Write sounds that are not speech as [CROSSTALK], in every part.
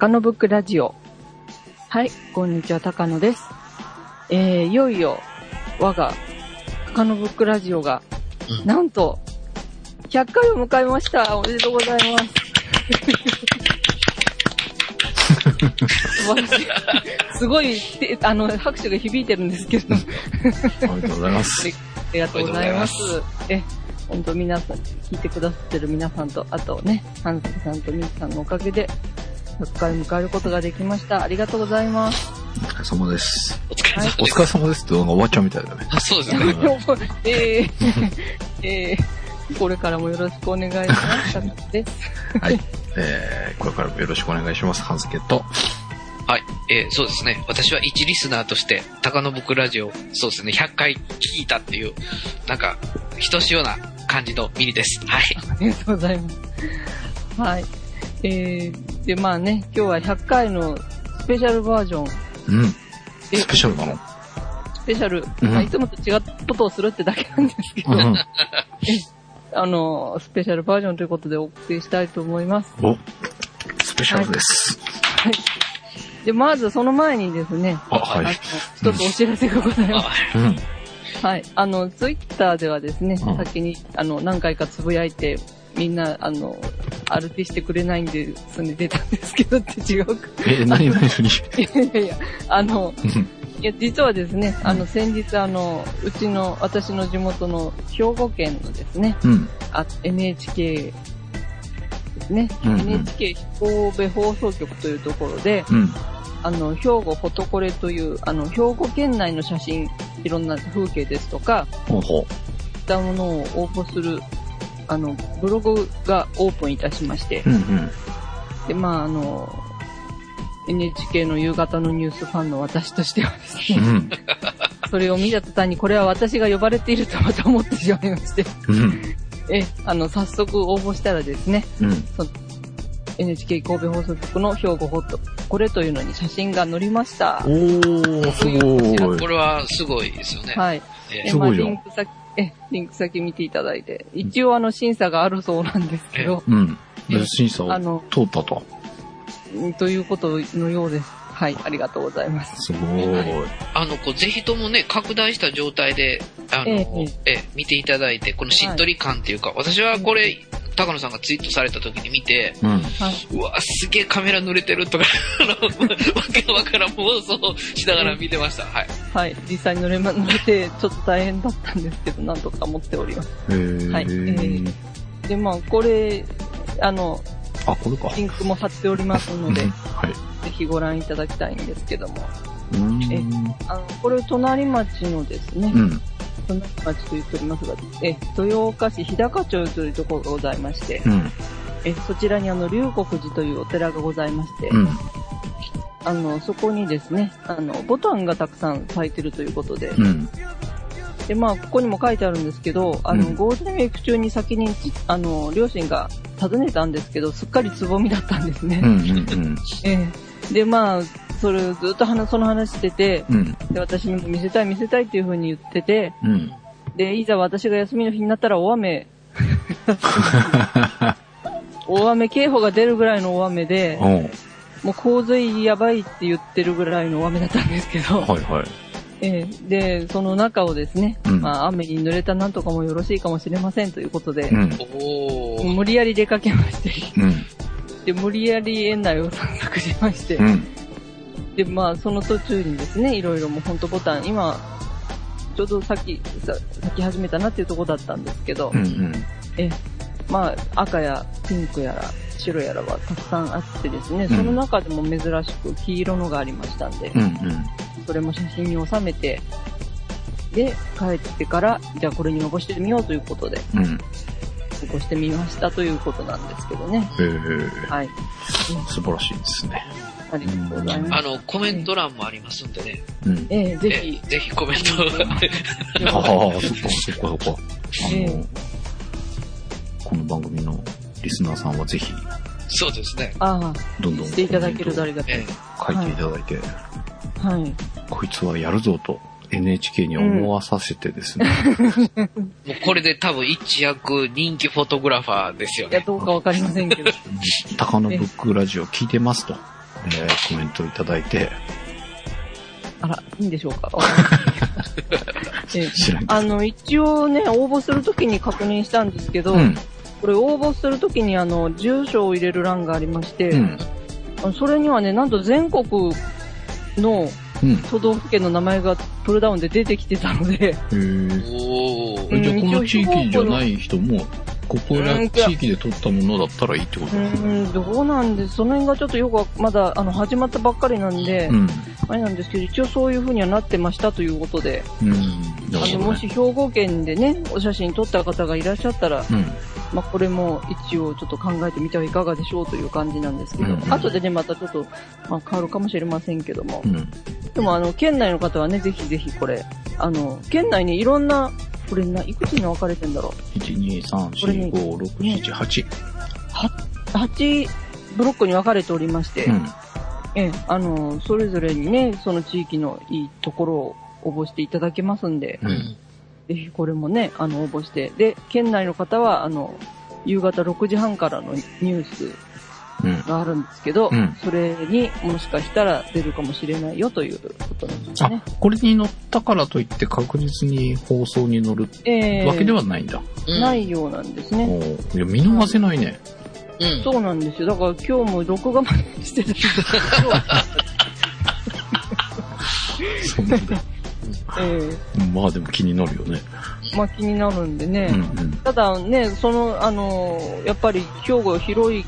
高野ブックラジオ。はい、こんにちは、高野です。えー、いよいよ、我が、高野ブックラジオが、うんなんと、100回を迎えました。おめでとうございます。素晴らしい。すごい、てあの、拍手が響いてるんですけど、[LAUGHS] ありがとうございます。ありがとうございます。え、本当皆さん、聞いてくださってる皆さんと、あとね、半助さんとみーさんのおかげで、100回迎えることができました。ありがとうございます。お疲れ様です。お疲れ様です。お疲れ様ですって動画終わっちゃうみたいだね。あ、[LAUGHS] そうですね。[LAUGHS] えー、えー、これからもよろしくお願いします。はい。えー、これからもよろしくお願いします。半助と。はい。えーそうですね。私は一リスナーとして、高野僕ラジオ、そうですね、100回聞いたっていう、なんか、ひとしおな感じのミリです。はい。ありがとうございます。はい。えー、で、まあね、今日は100回のスペシャルバージョン。うん。えスペシャルなの？スペシャル、うんまあいつもと違ったことをするってだけなんですけど、うん。[LAUGHS] あの、スペシャルバージョンということでお送りしたいと思います。お、スペシャルです。はい。で、まずその前にですね、あ、はい。一つお知らせがございます。あうん。はい。あの、ツイッターではですね、うん先に、あの、何回かつぶやいて、みんな、あの、アルティしてくれないんですね、出たんですけどって違うか。え、なになになにいやいやいや、あの、うんいや、実はですね、あの、先日、あの、うちの、私の地元の兵庫県のですね、うん。あ NHK ですね、うんうん NHK 神戸放送局というところで、うん。あの、兵庫フォトコレという、あの、兵庫県内の写真、いろんな風景ですとか、ほうほそういったものを応募する、あの、ブログがオープンいたしましてう。う、んうん。で、まあ、あの、NHK の夕方のニュースファンの私としてはですね、うん。[LAUGHS] それを見た途端にこれは私が呼ばれているとまた思ってしまいまして、うん。え、あの、早速応募したらですね、うん。NHK 神戸放送局の兵庫ホット、これというのに写真が載りました。おー、すごいこ。れはすごいですよね。はい。ええすごいじゃんまあリンク先、え、リンク先見ていただいて、一応あの審査があるそうなんですけど、うん。審査をあの、通ったと。うんということのようです。はい、ありがとうございます。すごい。あの、こう、ぜひともね、拡大した状態で、あの、えええ見ていただいて、このしっとり感っていうか、私はこれ、高野さんがツイートされた時に見て、うん。はい。うわ、すげえカメラ濡れてるとか、[LAUGHS] わけのわからん妄想しながら見てました。はい。はい、実際に乗れま、乗れて、ちょっと大変だったんですけど、なんとか持っております。へー。はいえーで、まあ、これ、あの、あ、これか。リンクも貼っておりますので、はい。ひご覧いただきたいんですけども。うーん。あの、これ、隣町のですね、うん。隣町と言っておりますが、え、豊岡市日高町というところがございまして、うん。え、そちらにあの、龍谷寺というお寺がございまして、うん。あの、そこにですね、あの、ボタンがたくさん咲いてるということで、うん。で、まあ、ここにも書いてあるんですけど、あの、うんゴールデンウィーク中に先に、あの、両親が訪ねたんですけど、すっかりつぼみだったんですね。うん。うん。[LAUGHS] ええで、まあ、それをずっと話、その話してて、うん。で、私にも見せたい見せたいっていう風に言ってて、うん。で、いざ私が休みの日になったら大雨、[LAUGHS] 大雨警報が出るぐらいの大雨で、もう洪水やばいって言ってるぐらいの大雨だったんですけど、はいはい。ええで、その中をですね、うんまあ雨に濡れたなんとかもよろしいかもしれませんということで、うん。無理やり出かけまして、うん。で、無理やり園内を散策しまして、うん。で、まあその途中にですね、いろいろもうほんとボタン、今、ちょうどさっき、さ咲き始めたなっていうところだったんですけど、うん。うん。ええまあ赤やピンクやら白やらはたくさんあってですね、うんその中でも珍しく黄色のがありましたんで、うん。それも写真に収めて、で、帰ってから、じゃあこれに残してみようということで、うん。残してみましたということなんですけどね。はい。素晴らしいですね。ありがとうございます。あの、コメント欄もありますんでね。うん。ええぜえひ、ぜひコメント。ああ、そっか、そっか、そっか。あえの、この番組のリスナーさんはぜひ、そうですね。ああ、どんどんしていただけるとありがたいえ。書いていただいて、はい。こいつはやるぞと NHK に思わさせてですね。[LAUGHS] もうこれで多分一躍人気フォトグラファーですよいや、ね。どうかわかりませんけど。高野ブックラジオ聞いてますと。えーコメントいただいて、あら、いいんでしょうか？[LAUGHS] 知らんあの、一応ね、応募するときに確認したんですけど、うん。これ応募するときにあの、住所を入れる欄がありまして、うん。それにはね、なんと全国のうん。都道府県の名前がプルダウンで出てきてたので、へーおー。うん。じゃあこの地域じゃない人も、ここらうん地域で取ったものだったらいいってことうーん、どうなんですその辺がちょっとよくわまだ、あの、始まったばっかりなんで、うん。あれなんですけど、一応そういう風にはなってましたということで、うん。なあるの。もし兵庫県でね、お写真撮った方がいらっしゃったら、うん。まあ、これも一応ちょっと考えてみてはいかがでしょうという感じなんですけど、うんうん後でね、またちょっと、まあ、変わるかもしれませんけどもう、ん。でもあの、県内の方はね、ぜひぜひこれ、あの、県内にいろんな、これな、いくつに分かれてんだろ1、2、3、4、5、6、7、8。う。8ブロックに分かれておりまして、うん。ええ、あの、それぞれにね、その地域のいいところを応募していただけますんで、う。うんん。ぜひこれもね、あの、応募して、で、県内の方は、あの、夕方6時半からのニュースうん。があるんですけど、うんそれにもしかしたら出るかもしれないよということなんですあね。、これに乗ったからといって確実に放送に乗るええわけではないんだ。うんないようなんですね。いや、見逃せないね。うん。そうなんですよ。だから今日も録画までしてたんですけど、そうなんだ。[LAUGHS] え [LAUGHS] まあでも気になるよね。えまあ気になるんでね。うんうん。ただね、その、あの、やっぱり兵庫広い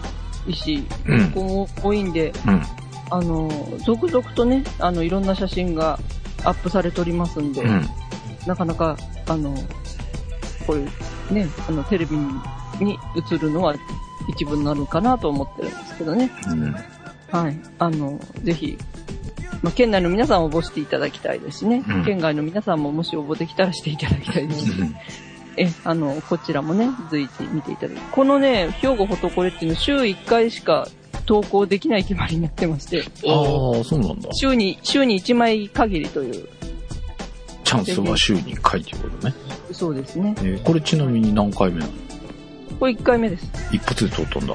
し、うんここも多いんで、うん。あの、続々とね、あの、いろんな写真がアップされておりますんで、うん。なかなか、あの、こういうね、あの、テレビに映るのは一部になるかなと思ってるんですけどね。うん。はい。あの、ぜひ、まあ、県内の皆さん応募していただきたいですしね、うん県外の皆さんももし応募できたらしていただきたいですし、え、あの、こちらもね、随時見ていただきこのね、兵庫フォトコレっていうの週1回しか投稿できない決まりになってまして、おー。ああ、そうなんだ。週に、週に1枚限りという、チャンスは週に1回ということね。そうですね。えーこれちなみに何回目なの？これ1回目です。一発で通ったんだ。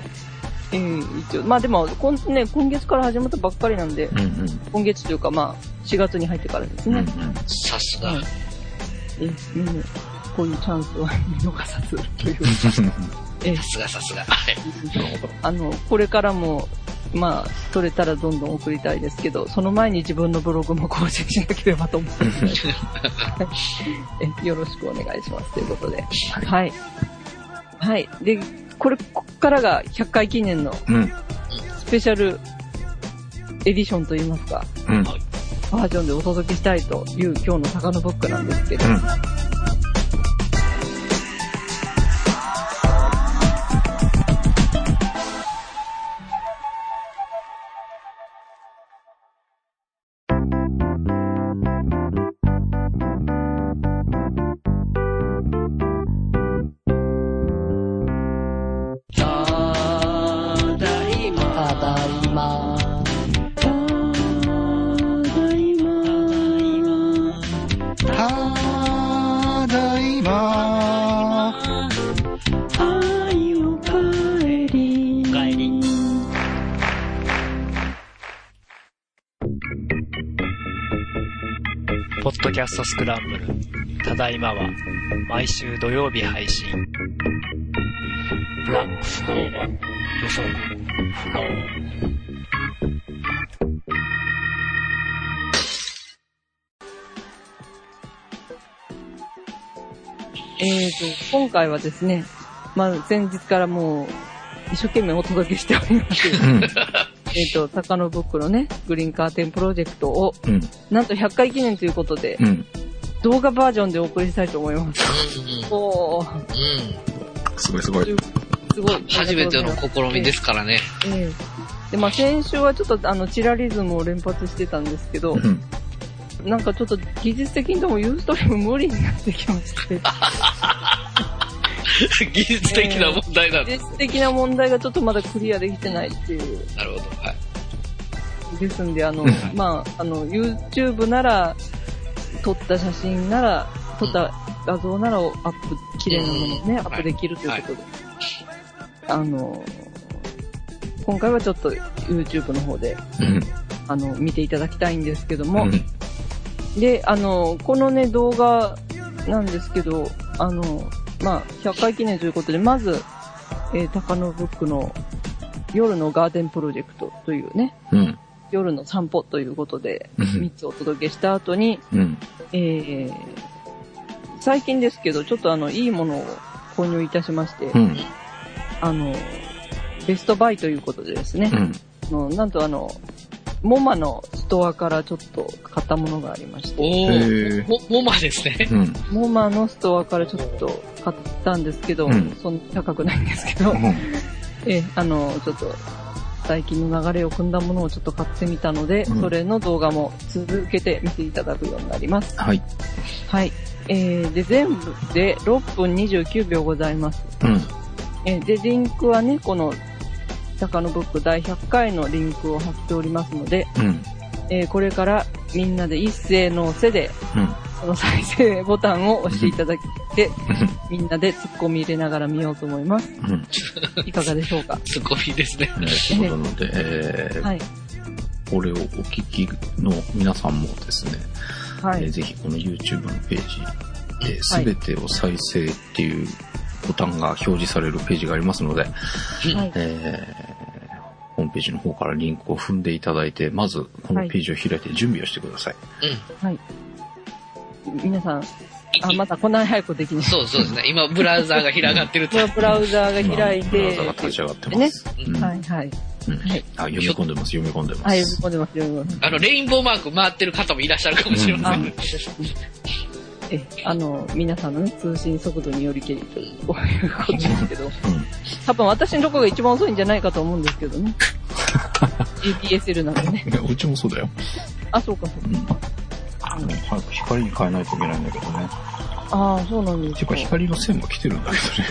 えー、一応、まあでも、こんね、今月から始まったばっかりなんで、うんうん。今月というかまあ、4月に入ってからですね。うんうん。さすが。え、みんな、こういうチャンスは見逃さずという。[LAUGHS] えさすがさすが。はい。あの、これからも、まあ、取れたらどんどん送りたいですけど、その前に自分のブログも更新しなければと思ってます。[LAUGHS] えよろしくお願いします。ということで。はい。はい。で、これ、こっからが100回記念のうん。スペシャルエディションといいますか、うん。バージョンでお届けしたいという今日の坂のブックなんですけど、うん。スクランブル。ただいまは、毎週土曜日配信。ブラックスコーバー、予測、不能。えーと、今回はですね、まあ、前日からもう、一生懸命お届けしております。うん。えっと、高野ブックのね、グリーンカーテンプロジェクトを、うん。なんと100回記念ということで、うん。動画バージョンでお送りしたいと思います。うんおー、うん。うん。すごいすごい。すごい。初めての試みですからね。ええで、まあ、先週はちょっと、あの、チラリズムを連発してたんですけどう、ん。なんかちょっと技術的にでもユーストリーム無理になってきまして、[LAUGHS] 技術的な問題なんだ。技術的な問題がちょっとまだクリアできてないっていう。なるほど。はい。ですんで、あのうん、まあ、あの、YouTube なら、撮った写真なら、撮った画像ならをアップ、綺麗なものをね、うん。アップできるということで、あの、今回はちょっと YouTube の方で、うん。あの、見ていただきたいんですけども、うん。で、あの、このね、動画なんですけど、あの、まあ、100回記念ということで、まず、えー、高野ブックの夜のガーデンプロジェクトというね、うん。夜の散歩ということで、うん3つお届けした後に、うん。えー、最近ですけど、ちょっとあの、いいものを購入いたしまして、うん。あの、ベストバイということでですね、うん。あのなんとあの、モマのストアからちょっと買ったものがありまして、おへー。モマですね。うん。モマのストアからちょっと買ったんですけど、うんそんな高くないんですけど、え、あの、ちょっと、最近の流れを組んだものをちょっと買ってみたので、うんそれの動画も続けて見ていただくようになります。はい。はい。えー、で、全部で6分29秒ございます。うん。えーで、リンクはね、この、高野ブック第100回のリンクを貼っておりますので、うん。えーこれからみんなで一斉のせで、うん。その再生ボタンを押していただいて、みんなでツッコミ入れながら見ようと思います。うん。いかがでしょうか？ツッコミですね。ね、そうなので、えーはい。これをお聞きの皆さんもですね、はい。えーぜひこの YouTube のページで、はいすべてを再生っていうボタンが表示されるページがありますので、はい。えーホームページの方からリンクを踏んでいただいて、まずこのページを開いて準備をしてください。うん。皆さん、あ、まだこんなに早くできない。そうそうですね。今、ブラウザーが開がってると。ブラウザーが開い今ブラウてザが、立ち上がってます。うんはいはい。うんはいあ読み込んでます、読み込んでまはい、す。読み込んでます、読み込んでます。あの、レインボーマーク回ってる方もいらっしゃるかもしれまあせん。え、あの、皆さんのね、通信速度によりけりという、こういうことですけど、うん多分私のとこが一番遅いんじゃないかと思うんですけどね。[LAUGHS] GPSL なんでね。うちもそうだよ。あ、そうか、そうか。早く光に変えないといけないんだけどね。ああ、そうなんですかていうか。光の線が来てるんだけどね。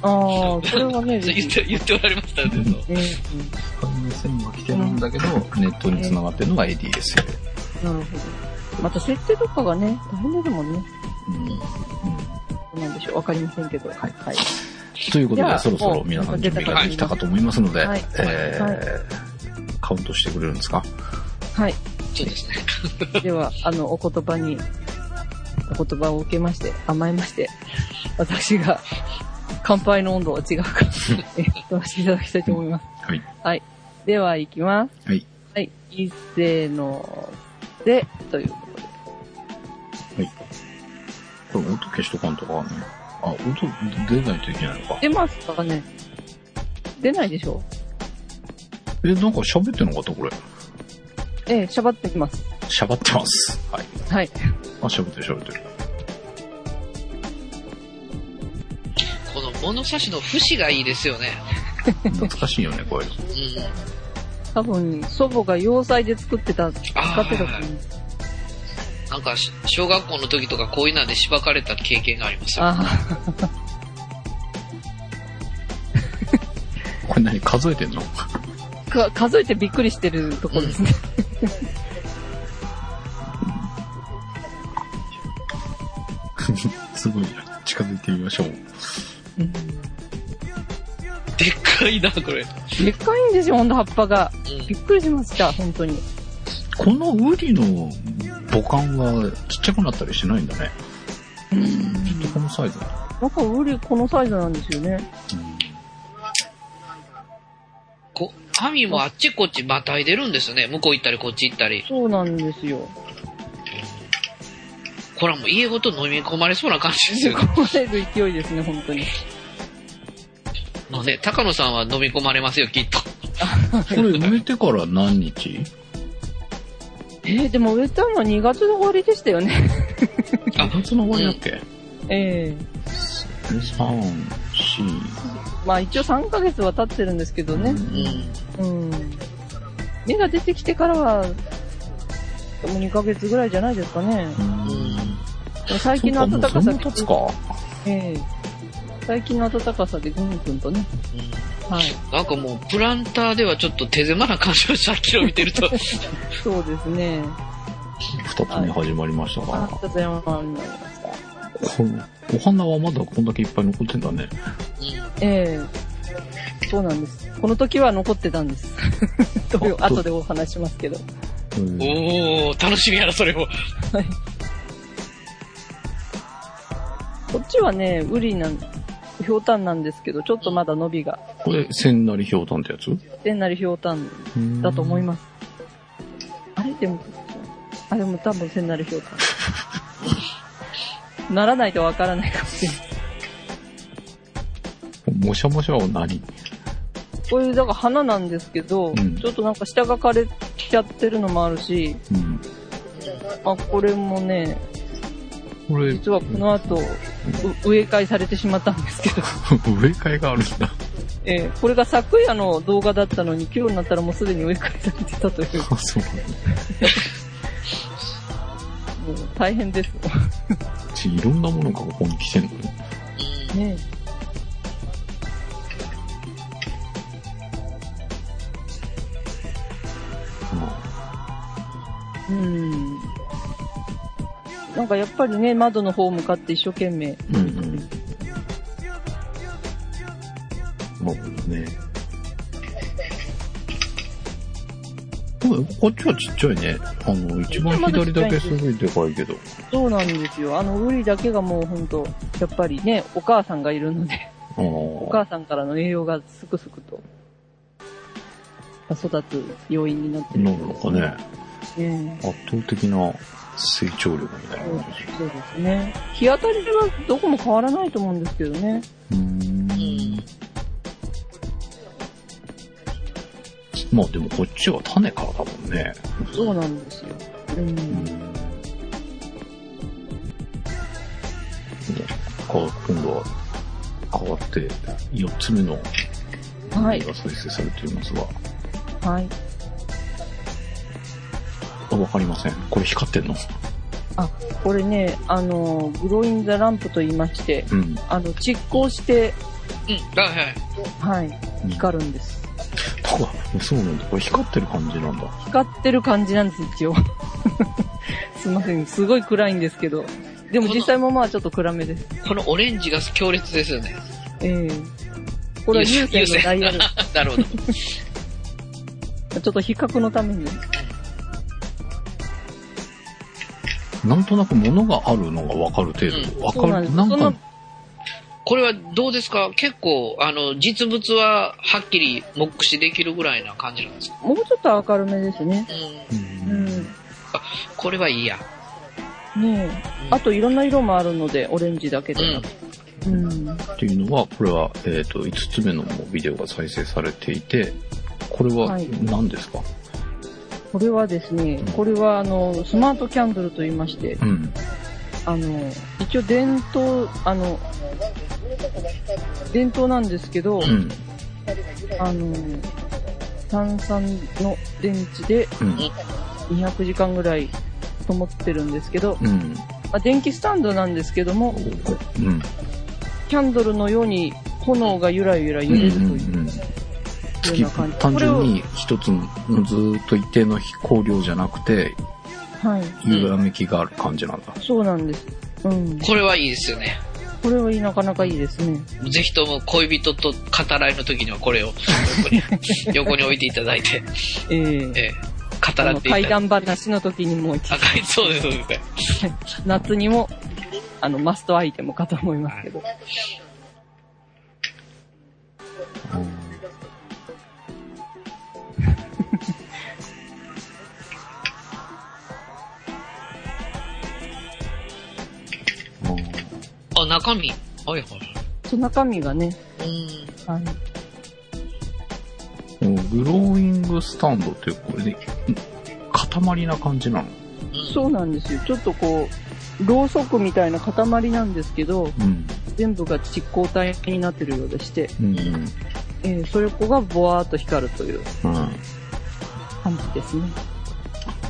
ああ、それはね、[LAUGHS] 言って、言っておられましたね。そううんうん光の線が来てるんだけど、ネットに繋がってるのが ADSL。なるほど。また設定とかがね、大変ですもんね。うんなんでしょう。わかりませんけど。はいはい。ということで、そろそろ皆さん準備ができたかと思いますので、はいえーはいカウントしてくれるんですか？はい。そうですね。では、あの、お言葉に、お言葉を受けまして、甘えまして、私が、乾杯の温度は違うか、[LAUGHS] えっと、していただきたいと思います。はい。はい。では、行きます。はい。はい。一斉の、で、ということで。これ音消しとかんとかね。あ、音出ないといけないのか。出ますかね出ないでしょえ、なんか喋ってなかったこれ。ええ、しゃばってきます。喋ってます。はい。はい。あ、喋ってる喋ってる。この物差しの節がいいですよね。懐かしいよね、これ。うん。多分、祖母が洋裁で作ってた、使ってたと思う。なんかし、小学校の時とかこういうのでしばかれた経験がありますよ。あこれ何数えてんの？[LAUGHS] あ、か数えてびっくりしてるとこですね。[LAUGHS] すごいな。近づいてみましょう。うんでっかいな、これ。でっかいんですよ、ほんと葉っぱが。うんびっくりしました、本当に。このウリの母管はちっちゃくなったりしないんだね。うん。ずっとこのサイズなんだ。なんかウリこのサイズなんですよね。こ網もあっちこっちまたいでるんですよね。向こう行ったりこっち行ったり。そうなんですよ。これはもう家ごと飲み込まれそうな感じですよ。これる勢いですね、本当に。もうね、高野さんは飲み込まれますよ、きっと。[LAUGHS] これ植えてから何日？えー、でも植えたのは2月の終わりでしたよね。あ2月の終わりだっけ、[LAUGHS] ええ ?3、4、まあ一応3ヶ月は経ってるんですけどね。うん。うん。芽が出てきてからは、でも2ヶ月ぐらいじゃないですかね。うん。最近の暖かさか？ええ最近の暖かさでぐんぐんとね。はい。なんかもう、プランターではちょっと手狭な感じがした、昨日見てると。[LAUGHS] そうですね。二つ目始まりましたあが、、里山になりました。このお花はまだこんだけいっぱい残ってんだね。ええそうなんです。この時は残ってたんです。[LAUGHS] という後でお話しますけど。うんおー、楽しみやな、それも。こっちはね、ウリなん、ひょうたんなんですけど、ちょっとまだ伸びが、これ、千なりひょうたんってやつ？でんなりひょうたんだと思います。あれでも、あ、でも多分千なりひょうたん。[LAUGHS] ならないとわからないかもしれない。もしゃもしゃは何？こういう、だから花なんですけど、んちょっとなんか下が枯れちゃってるのもあるし、うん。あ、これもね、これ、実はこの後、う植え替えされてしまったんですけど、[LAUGHS] 植え替えがあるんだ。えーこれが昨夜の動画だったのに、今日になったらもうすでに植え替えされてたという、あ、[LAUGHS] そう。もう大変です。ちいろんなものがここに来てんのね。ねうん。なんかやっぱりね、窓の方向かって一生懸命。うんうん。ここっちはちっちゃいね。あの、一番左だけすごいでかいけど。そうなんですよ。あの、ウリだけがもうほんと、やっぱりね、お母さんがいるので、あお母さんからの栄養がすくすくと、育つ要因になってる。なるのかね。ね圧倒的な成長力みたいな感じ。そうですね。日当たりはどこも変わらないと思うんですけどね。うーん。まあでもこっちは種からだもんね。そうなんですよ。うん。うん。か今度は変わって4つ目のはいが再生されていますが、はい。あわかりません。これ光ってんの？あ、これね、あの、グローインザランプと言いまして、うん。あの、蓄光して、うん、はいはい。はい、光るんです。あ、そうなんだ。これ光ってる感じなんだ。光ってる感じなんです、一応。[LAUGHS] すいません、すごい暗いんですけど。でも実際もまあちょっと暗めです。このオレンジが強烈ですよね。ええこれは有線のダイヤル。[LAUGHS] なるほど。ちょっと比較のために。なんとなく物があるのがわかる程度。わ、かる。そうなんです。なんか、これはどうですか？結構、あの、実物ははっきり目視できるぐらいな感じなんですか？もうちょっと明るめですね。うん。うんうん。これはいいや。ねえ。あといろんな色もあるので、オレンジだけでなく。うん。っていうのは、これは、えっ、と、5つ目のもうビデオが再生されていて、これははい何ですか、これはですね、これはあの、スマートキャンドルと言いまして、うん。あの、一応伝統、あの、伝統なんですけど、うん。あの、炭酸の電池でうん。200時間ぐらい灯ってるんですけど、うん。まあ、電気スタンドなんですけども、うん。キャンドルのように炎がゆらゆら揺れるといううんような感じ。単純に一つのずーっと一定の光量じゃなくて、はい。揺らめきがある感じなんだ。そうなんです。うん。これはいいですよね。これはいい、なかなかいいですね。ぜひとも恋人と語らいの時にはこれを [LAUGHS] 横に横に置いていただいて、えええー語らっていただいて。階段話の時にもいそうです、そうですね。[LAUGHS] 夏にも、あの、マストアイテムかと思いますけど。あ、中身。はいはい。その中身がね、うん。はい。うんグローイングスタンドってこれね、ん塊な感じなの？そうなんですよ。ちょっとこう、ろうそくみたいな塊なんですけど、うん。全部が蓄光体になってるようでして、うん。えーそれこがボワーっと光るといううん。感じですね。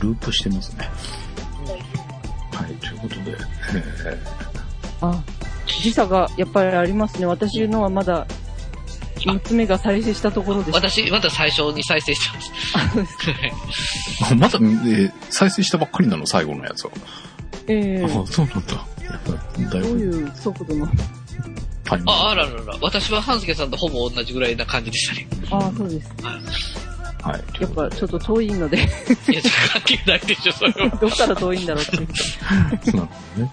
ループしてますね。はい、ということで、えあ、時差がやっぱりありますね。私のはまだ、娘が再生したところでした。私、まだ最初に再生してます。あそうですーまだ、えー再生したばっかりなの、最後のやつは。ええあ、そうなんだ。やっぱだいぶ、どういう速度の？あ、あららら。私は半助さんとほぼ同じぐらいな感じでしたね。ああ、そうです。はい。やっぱちょっと遠いので、いや、関係ないでしょ、それは。[LAUGHS] どっから遠いんだろうって [LAUGHS] いう。なるほどね。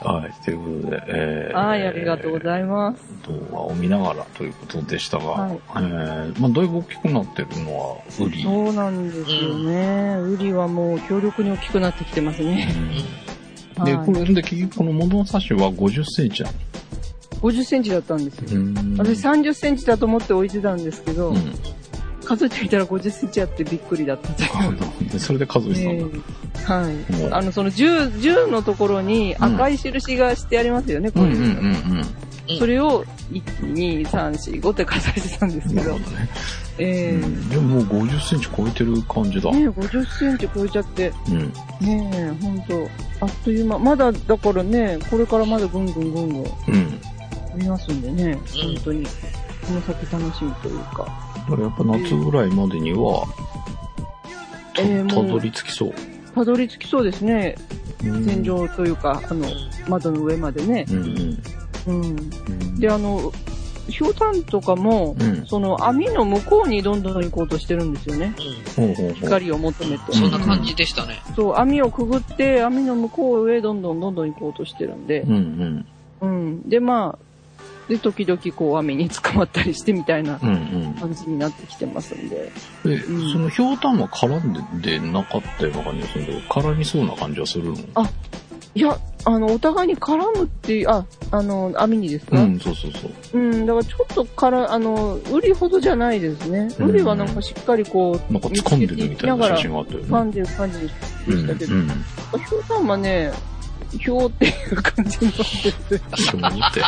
はい。ということで、えー、はい、ありがとうございます。動画を見ながらということでしたが、はいえー、まあ、だいぶ大きくなってるのは、ウリ。そうなんですよね。ウリはもう強力に大きくなってきてますね。うんで、はいこれで結局この物差しは50センチなの？50センチだったんですよ。うん私30センチだと思って置いてたんですけど、うん。数えてみたら50センチあってびっくりだったという。あなるそれで数えてたんだ。ええはい。あの、その銃、銃のところに赤い印がしてありますよね、これ。うんうんうんうん。うんそれを、1、2、3、4、5って数えてたんですけどどね。ええうんでももう50センチ超えてる感じだ。ねえ、50センチ超えちゃって、うん。ねえ、ほんと、あっという間、まだ、だからね、これからまだぐんぐんぐんぐんうん。見ますんでね、うん本当に、この先楽しみというか。だからやっぱ夏ぐらいまでには、たえーたどり着きそう。たどり着きそうですね、うん天井というか、あの、窓の上までね。うんうん。うん。うんで、あの、ひょうたんとかも、うん。その網の向こうにどんどん行こうとしてるんですよね。うん。光を求めて。そんな感じでしたね。そう、網をくぐって、網の向こうへどんどんどんどん行こうとしてるんでう。んうん。うん。で、まあ、で、時々こう網に捕まったりしてみたいなうんうん。感じになってきてますんで。で、うんそのひょうたんは絡んでなかったような感じがするんだけど、絡みそうな感じはするのいや、あの、お互いに絡むっていう、あ、あの、網にですか、うん、そうそうそう。うん、だからちょっとから、あの、ウリほどじゃないですね。うんウリはなんかしっかりこう、なんか掴んでるみたいな写真があったよね。掴んでる感じでしたけど、うん。うん。ひょうたんはね、ひょうっていう感じになってて、そう思って。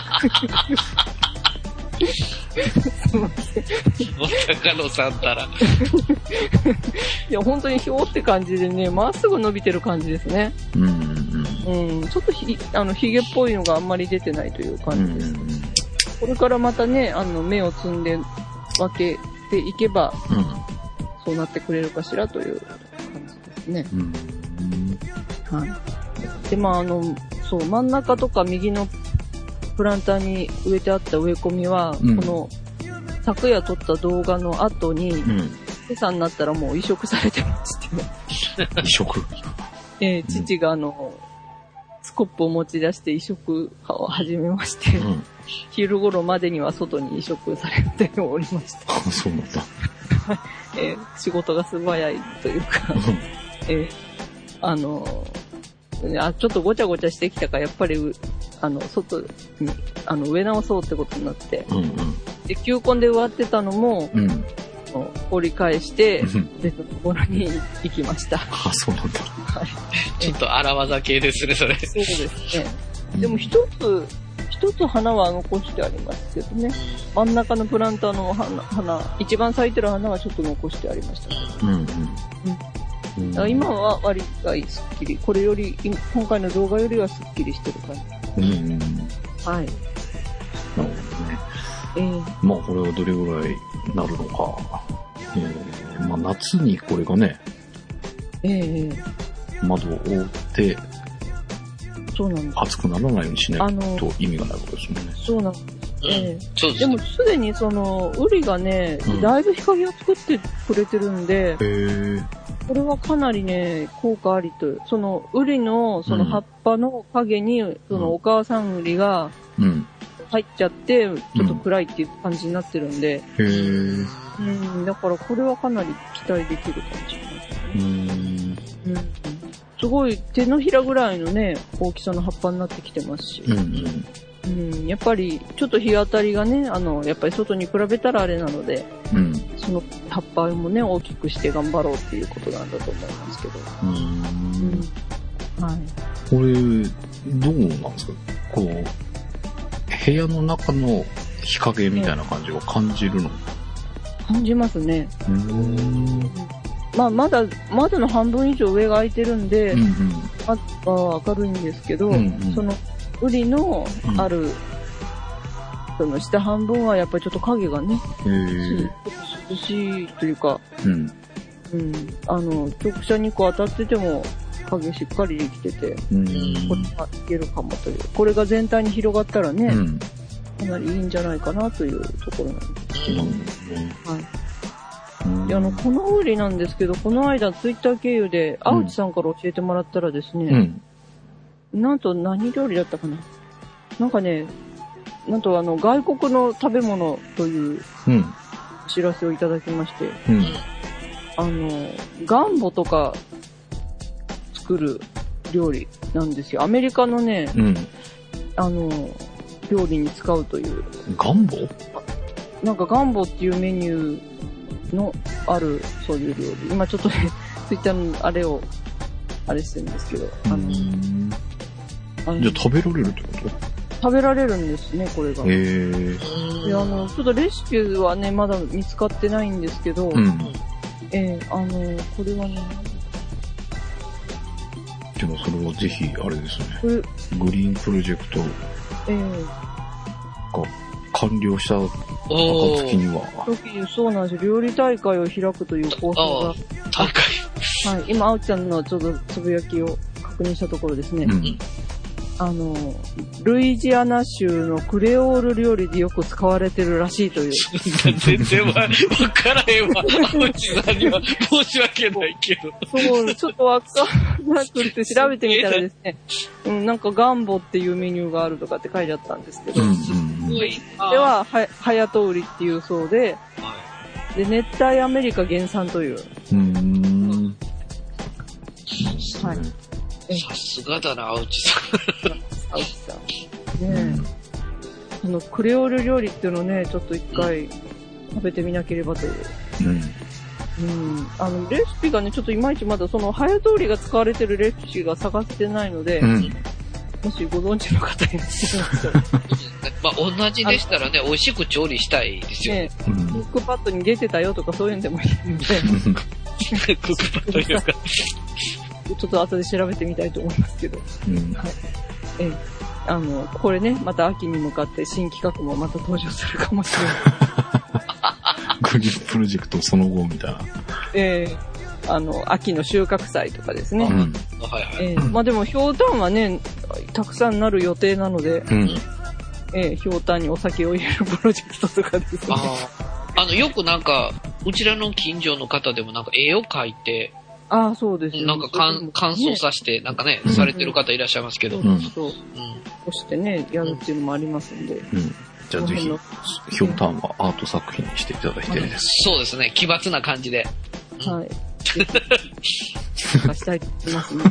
すいません。高野さんたら。いや、本当にひょうって感じでね、まっすぐ伸びてる感じですね。うんうん、ちょっとひ、あの、ひげっぽいのがあんまり出てないという。感じです。これからまたね、あの、芽を摘んで分けていけば、そうなってくれるかしらという感じですね。うん。はい。で、まあ、あの、そう、真ん中とか右のプランターに植えてあった植え込みは、うんこの、昨夜撮った動画の後に、うん。今朝になったらもう移植されてまして、[LAUGHS] 移植？えー父があの、スコップを持ち出して移植を始めまして、うん。昼頃までには外に移植されておりました。あ、[LAUGHS] そうなんだ。[LAUGHS] えー仕事が素早いというか、えーあのーあ、ちょっとごちゃごちゃしてきたから、やっぱりう、あの、外に、あの、植え直そうってことになって、うんうん。で、球根で植わってたのも、うん。あの掘り返して、うん別のところに行きました。あ、そうなんだ。ちょっと荒技系ですね、それ。そうですね。でも一つ、一つ花は残してありますけどね。真ん中のプランターの花、花一番咲いてる花はちょっと残してありましたけど。うんうん。うんだから今は割がすっきり、これより、今今回の動画よりはすっきりしてる感じ。うんうん。なるはい。ほどね。えー、まあ、これはどれぐらいなるのか。えー、まあ、夏にこれがね、えー、え窓を覆ってーそうなんです。暑くならないようにしないあのと意味がないわけですもんね。そうなんです。えー、そうでも、すでにその、ウリがねうん、だいぶ日陰を作ってくれてるんで、へえ。これはかなりね、効果ありと。その、ウリの、その葉っぱの影に、そのお母さんウリがうん。入っちゃって、ちょっと暗いっていう感じになってるんで、へえ。うん、だからこれはかなり期待できるかもしれない。うん。うんすごい手のひらぐらいのね、大きさの葉っぱになってきてますしう、んうん。うん、やっぱりちょっと日当たりがね、あの、やっぱり外に比べたらあれなので、うん。その葉っぱもね、大きくして頑張ろうっていうことなんだと思いますけど。う。うんん。はい。これ、どうなんですか？こう、部屋の中の日陰みたいな感じは感じるの？感じますね。うん。まあ、まだ、窓の半分以上上が空いてるんで、うん窓は明るいんですけど、うんうんその、ウリのある、その下半分はやっぱりちょっと影がね。涼しいというか、うん。うん、あの、直射日光当たってても影しっかりできてて、うん。これがいけるかもという。これが全体に広がったらね、うん。かなりいいんじゃないかなというところなんです。うん。はい。あの、このウリなんですけど、この間ツイッター経由で、うん青地さんから教えてもらったらですね、うん。なんと何料理だったかななんかね、なんとあの、外国の食べ物といううん。知らせをいただきまして、うん。あの、ガンボとか作る料理なんですよ。アメリカのね、うん。あの、料理に使うという、ガンボ？なんかガンボっていうメニューのある、そういう料理。今ちょっとね、[LAUGHS] ツイッターのあれを、あれしてるんですけど、あの、うんあのじゃあ食べられるってこと？食べられるんですね、これが。へえ。で、あの、ちょっとレシピはね、まだ見つかってないんですけど、うん。ええあの、これはね、でもそれはぜひ、あれですね。これ、グリーンプロジェクトええが完了した。暁には、時にそうなんですよ。料理大会を開くという構想ああ、大会。が、はい、今、あおちゃんのちょうどつぶやきを確認したところですね、うん。あの、ルイジアナ州のクレオール料理でよく使われてるらしいという。[LAUGHS] 全然わわからへんわ。うちさんには申し訳ないけど。そう、ちょっとわかんなくて調べてみたらですね、うん、なんかガンボっていうメニューがあるとかって書いてあったんですけど、うん。うん。すごい。では、は、はやと売りっていうそうで、はで、熱帯アメリカ原産という。うん。はい。い。さすがだな、青地さん。青木さん。ねえ。そのクレオール料理っていうのをね、ちょっと一回食べてみなければという。うん。うん。あの、レシピがね、ちょっといまいちまだその、早通りが使われてるレシピが探せてないので、うん。もしご存知の方いらっしゃいましたら、まあ、同じでしたらね、美味しく調理したいですよね。ねうんクックパッドに出てたよとかそういうんでもいいので、[LAUGHS] クックパッドいうか。ちょっと後で調べてみたいと思いますけど。うん。ええ。あの、これね、また秋に向かって新企画もまた登場するかもしれない。グリーンプロジェクトその後みたいな。ええあの、秋の収穫祭とかですね。うん。はいはい。ええまあでも、ひょうたんはね、たくさんなる予定なので、うん。ええひょうたんにお酒を入れるプロジェクトとかですね。ああ。あの、よくなんか、うちらの近所の方でもなんか絵を描いて、ああ、そうですよなんか乾乾燥させて、なんかね、うんされてる方いらっしゃいますけど。そううんそう。うん。そしてね、やるっていうのもありますんで。うん。じゃあぜひ、ひょうたんはアート作品にしていただいてです。そうですね、奇抜な感じで。はい。[LAUGHS] ぜひしたいと思いますね。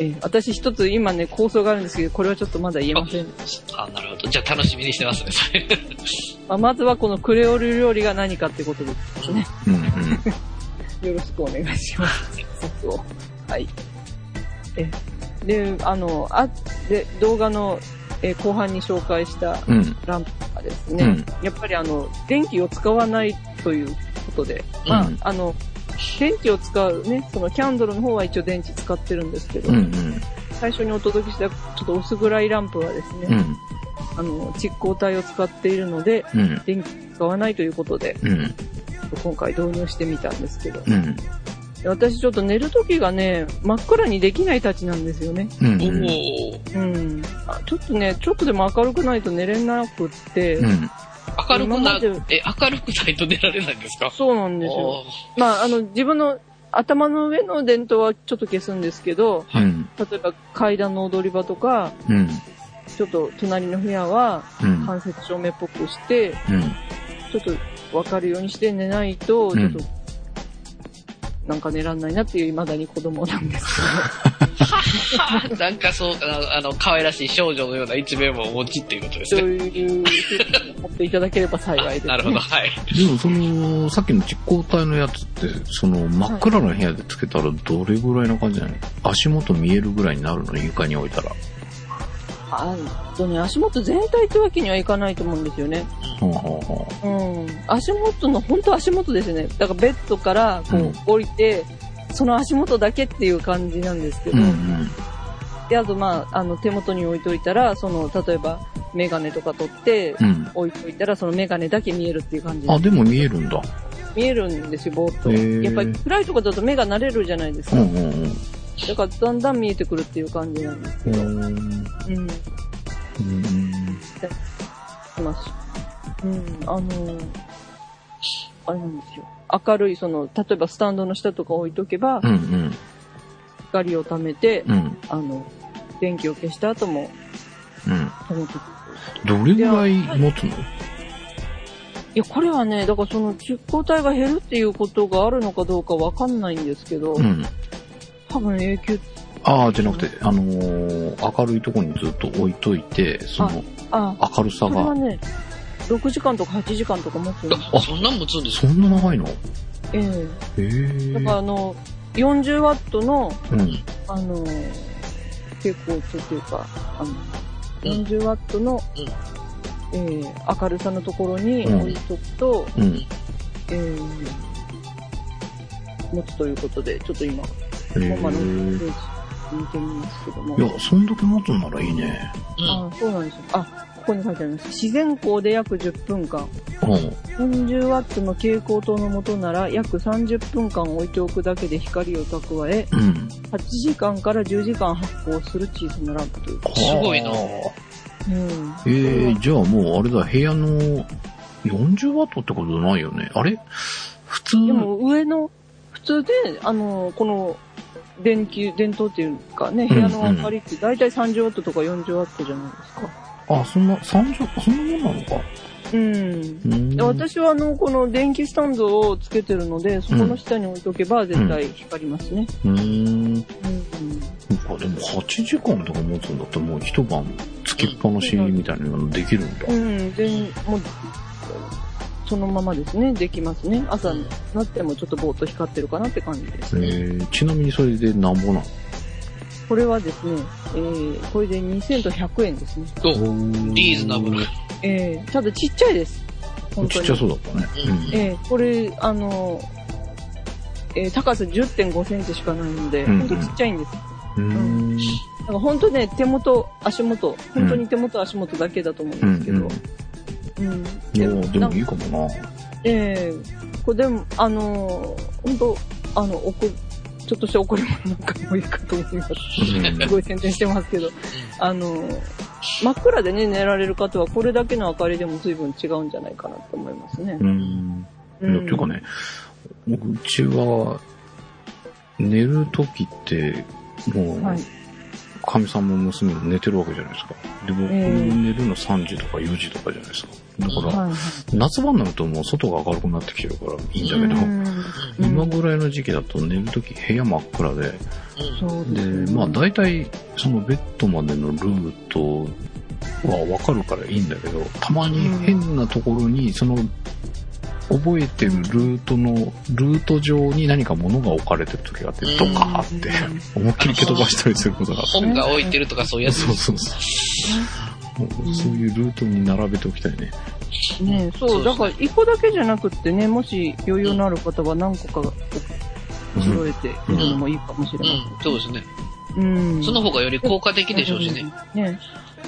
ええ私一つ今ね、構想があるんですけど、これはちょっとまだ言えません。あ、なるほど。じゃあ楽しみにしてますね、それ。まあ、まずはこのクレオール料理が何かってことですね。うんうん。よろしくお願いします。[LAUGHS] はい。え、で、あの、あ、で、動画の、え後半に紹介したうん。ランプがですね、うんやっぱりあの、電気を使わないということで、まあ、うんあの、電気を使うね、そのキャンドルの方は一応電池使ってるんですけど、うんうん。最初にお届けしたちょっと薄暗いランプはですね、うん。あの、蓄光体を使っているので、うん。電気使わないということで、うん。今回導入してみたんですけど、うん。で私ちょっと寝る時がね、真っ暗にできないたちなんですよね。うん。おー。うん。あちょっとね、ちょっとでも明るくないと寝れなくって、うん。明るくなえ、明るくないと寝られないんですか？そうなんですよ。まあ、あの、自分の頭の上の電灯はちょっと消すんですけど、うん。例えば階段の踊り場とか、うん。ちょっと隣の部屋はうん。間接照明っぽくして、うん。ちょっとわかるようにして寝ないと、うんちょっと、なんか寝らんないなっていう未だに子供なんです [LAUGHS] なんかそう、あの、あの可愛らしい少女のような一面もお持ちっていうことですけど、ね。そういうふうに思っていただければ幸いです、ね。なるほど、はい。でもその、さっきの実光体のやつって、その真っ暗な部屋でつけたらどれぐらいな感じなの？足元見えるぐらいになるの？床に置いたら。あとね、足元全体ってわけにはいかないと思うんですよね。ほうほうほうん。足元の、本当足元ですね。だからベッドからこう降りて、その足元だけっていう感じなんですけう。ど、うんうん。で、あとまあ、あの手元に置いといたら、その、例えばメガネとか取ってうん。置いといたら、そのメガネだけ見えるっていう感じであ、でも見えるんだ。見えるんですよ、ぼーっと。へーやっぱり暗いとこだと目が慣れるじゃないですか。うんうんうん。だからだんだん見えてくるっていう感じなんですけど。うん。うん。うん。しますし。うん、あの、あれなんですよ。明るい、その、例えばスタンドの下とか置いとけば、うんうん。光を貯めて、うん。あの、電気を消した後もうん。貯めてくどれぐらい持つの？いや、これはね、だからその蓄光体が減るっていうことがあるのかどうかわかんないんですけど、うん。多分永久、ああ、じゃなくて、あのー明るいところにずっと置いといて、そのあ、明るさが、これはね、6時間とか8時間とか持つんですよ。あ、そんなん持つんですそんな長いの？えへえ。だからえ。あの、40ワットの、うん。あの、蛍光灯っていうか、あの、うん。40ワットの、うん。えー明るさのところにうん。置いとくと、うん。えー持つということで、ちょっと今、まあ、のページ見てみますけども。いや、そんだけ持つんならいいね。うん。あそうなんですよ。あ、ここに書いてあります。自然光で約10分間。うん。40ワットの蛍光灯の元なら約30分間置いておくだけで光を蓄え、うん。8時間から10時間発光する小さなランプという。すごいなはあうん。えー、じゃあもうあれだ、部屋の40ワットってことないよね。あれ？普通、でも上の、普通で、あの、この、電気、電灯っていうかね、部屋の明かりって大体30ワットとか40ワットじゃないですか。あ、そんな、30、そんなもんなのか。うん。私はあの、この電気スタンドをつけてるので、そこの下に置いとけば絶対光りますね。うーん。うん。あでも8時間とか持つんだったらもう一晩つきっぱなしみたいなのできるんだ。うん、全、もう、そのままですね、できますね。朝になってもちょっとぼーっと光ってるかなって感じですえね。ー、ちなみにそれでなんぼなのこれはですね、えー、これで2000と100円ですね。と、リーズナブル。えー、ただちっちゃいです。本当に。ちっちゃそうだったね。えー、これ、あの、えー、高さ10.5センチしかないので、うんほんとちっちゃいんです。うん。うーん。だから本当ね、手元、足元、本当に手元、足元だけだと思うんですけど。うん。いやでなんもいいかもな。ええこれでも、あのー、本当あの、おこ、ちょっとした贈り物なんかもいいかと思います。うんすごい宣伝してますけど、あのー、真っ暗でね、寝られる方はこれだけの明かりでも随分違うんじゃないかなと思いますねう。ん。うんていうかね、僕うちは、寝るときって、もう、はい。かみさんも娘も寝てるわけじゃないですか。で、僕、ええ寝るの3時とか4時とかじゃないですか。だから、はい。夏場になるともう外が明るくなってきてるからいいんだけど、うん [LAUGHS] 今ぐらいの時期だと寝るとき部屋真っ暗で、ですで、ねまあ大体そのベッドまでのルートはわかるからいいんだけど、たまに変なところにその覚えてるルートの、ルート上に何か物が置かれてる時があって、ドカーって思いっきり蹴飛ばしたりすることがあって。本が置いてるとかそういうやつそうそうそう。そういうルートに並べておきたいね。ねそう、だから一個だけじゃなくってね、もし余裕のある方は何個か揃えているのもいいかもしれません。うん、そうですね。うん。その方がより効果的でしょうしね。ね。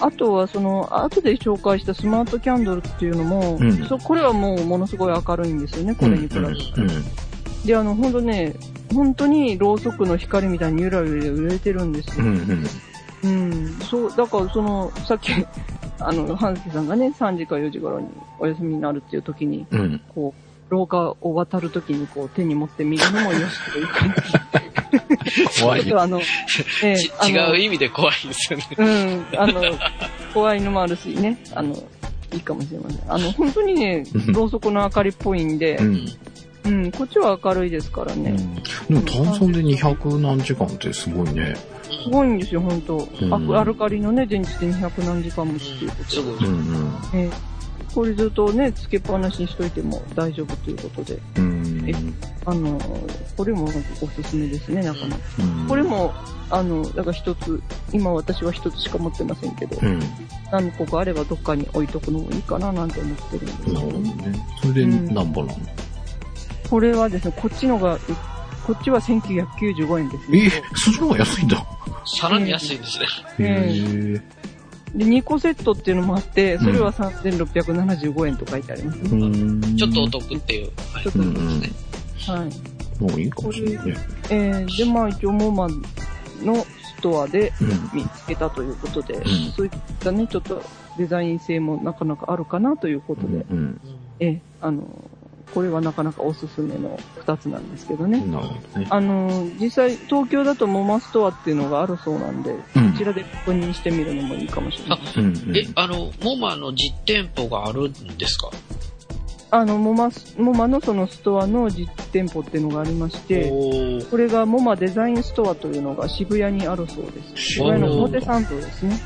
あとは、その、後で紹介したスマートキャンドルっていうのも、うんそこれはもうものすごい明るいんですよね、これに比べて。うん。で、あの、ほんとね、本当にろうそくの光みたいにゆらゆら揺れてるんですよ。うん。うん。うん。そう、だからその、さっき、[LAUGHS] あの、半助さんがね、3時か4時頃にお休みになるっていう時に、うん。こう、廊下を渡る時にこう手に持って見るのもよしという感じ。[LAUGHS] [LAUGHS] 怖いあの、え [LAUGHS] えちあの違う意味で怖いですよね。うん、あの、怖いのもあるしね、あの、いいかもしれません。あの、本当にねうん、ろうそくの明かりっぽいんでう、ん。うん、こっちは明るいですからね。でも炭酸で200何時間ってすごいね。すごいんですよ、本当、うんアルカリのね、電池で200何時間持つっていうことすごい。うんうん。で、ええこれずっとね、つけっぱなしにしといても大丈夫ということで、うん。えあの、これもおすすめですね、なかなか。うんこれ、も、あの、だから一つ、今私は一つしか持ってませんけど、うん。何個かあればどっかに置いとくのもいいかななんて思ってるんですけなるほどどね。ね。それで何ぼなの、これはですね、こっちのが、こっちは1995円ですね。えそっちの方が安いんだ。さらに安いんですね。へええ。で、2個セットっていうのもあって、それは3675円と書いてありますね。うん。ちょっとお得っていう。はいちょっとうんうん。はい。もういいかもしれないね。えー、で、まあ一応モーマンのストアでうん。見つけたということで、んそういったね、ちょっとデザイン性もなかなかあるかなということで、うん。え、あの、これはなかなかおすすめの2つなんですけどね。なるほどね。あの、実際東京だとモマストアっていうのがあるそうなんで、うんこちらで確認してみるのもいいかもしれない。うんうんえ、あの、モマの実店舗があるんですか？あの、モマス、モマのそのストアの実店舗っていうのがありまして、これがモマデザインストアというのが渋谷にあるそうです。渋谷の表参道ですね。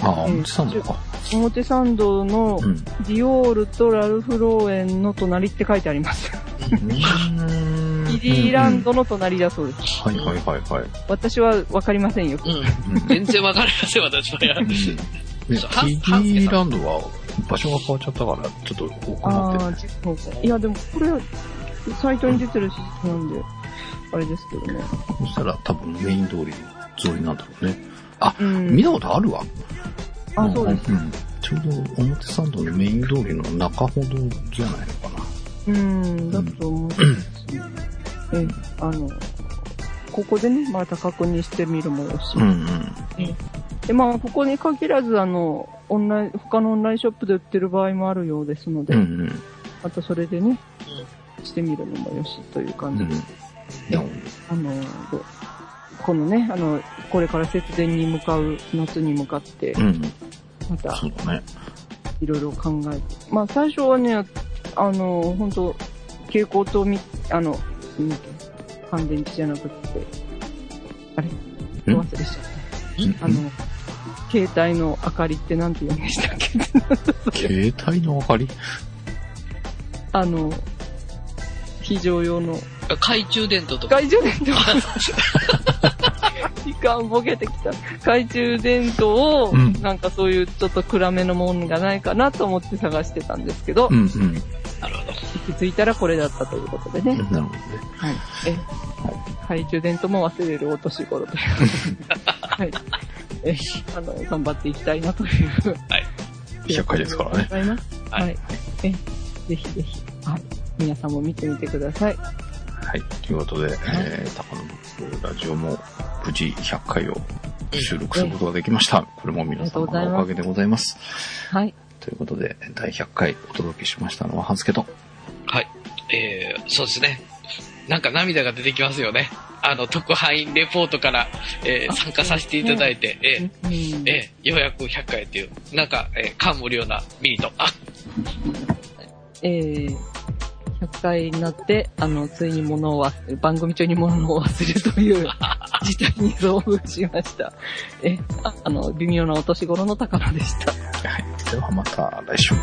うん。ああ、表参道か。表参道のうん。ディオールとラルフ・ローエンの隣って書いてあります。キディランドの隣だそうです。はいはいはいはい。私はわかりませんよ。全然わかりません、私は。ね、キデそうハンィランドは場所が変わっちゃったから、ちょっと困ああ、ってるね。そうか。いや、でもこれ、サイトに出てるしなんで、あれですけどね。そしたら多分メイン通り沿いなんだろうね。あ、うん見たことあるわ。あ、そうです。ん。ちょうど表参道のメイン通りの中ほどじゃないのかな。うん、だと思う。ええ、あの、ここでね、また確認してみるもよし。うんうん。で、まあ、ここに限らず、あの、オンライン、他のオンラインショップで売ってる場合もあるようですので、うんうん。またそれでね、してみるのもよしという感うん。じです。いや、あの、どこのね、あの、これから節電に向かう夏に向かってう、ん。またそうだね。いろいろ考えて。まあ、最初はね、あの、本当蛍光灯み、あの、乾電池じゃなくって、あれん忘れしちゃった。あの、携帯の明かりってなんて言うんでしたっけ？携帯の明かり？あの、非常用の、懐中電灯とか。懐中電灯時間ボケてきた。懐中電灯を、うんなんかそういうちょっと暗めのもんがないかなと思って探してたんですけど、うんうん。なるほど。行き着いたらこれだったということでね。なるほどね。はい。え、懐中電灯も忘れるお年頃という。[LAUGHS] はい。え、[LAUGHS] あの、頑張っていきたいなという。はい。100回ですからね。ございます。ははいい。え、ぜひぜひ、はい。皆さんも見てみてください。はい。ということで、えー、高野ブックラジオも無事100回を収録することができました。これも皆様のおかげでございます。はい。ということで、第100回お届けしましたのは、ハンスケと。はい。えー、そうですね。なんか涙が出てきますよね。あの、特派員レポートから、えーあ参加させていただいて、えうんーえーようやく100回っていう、なんか、えー感無量なミリと、あ、えー、100回になって、あの、ついに物を忘れ、番組中に物を忘れるという [LAUGHS] 事態に遭遇しました。え、ああの、微妙なお年頃の高野でした。はい。ではまた来週。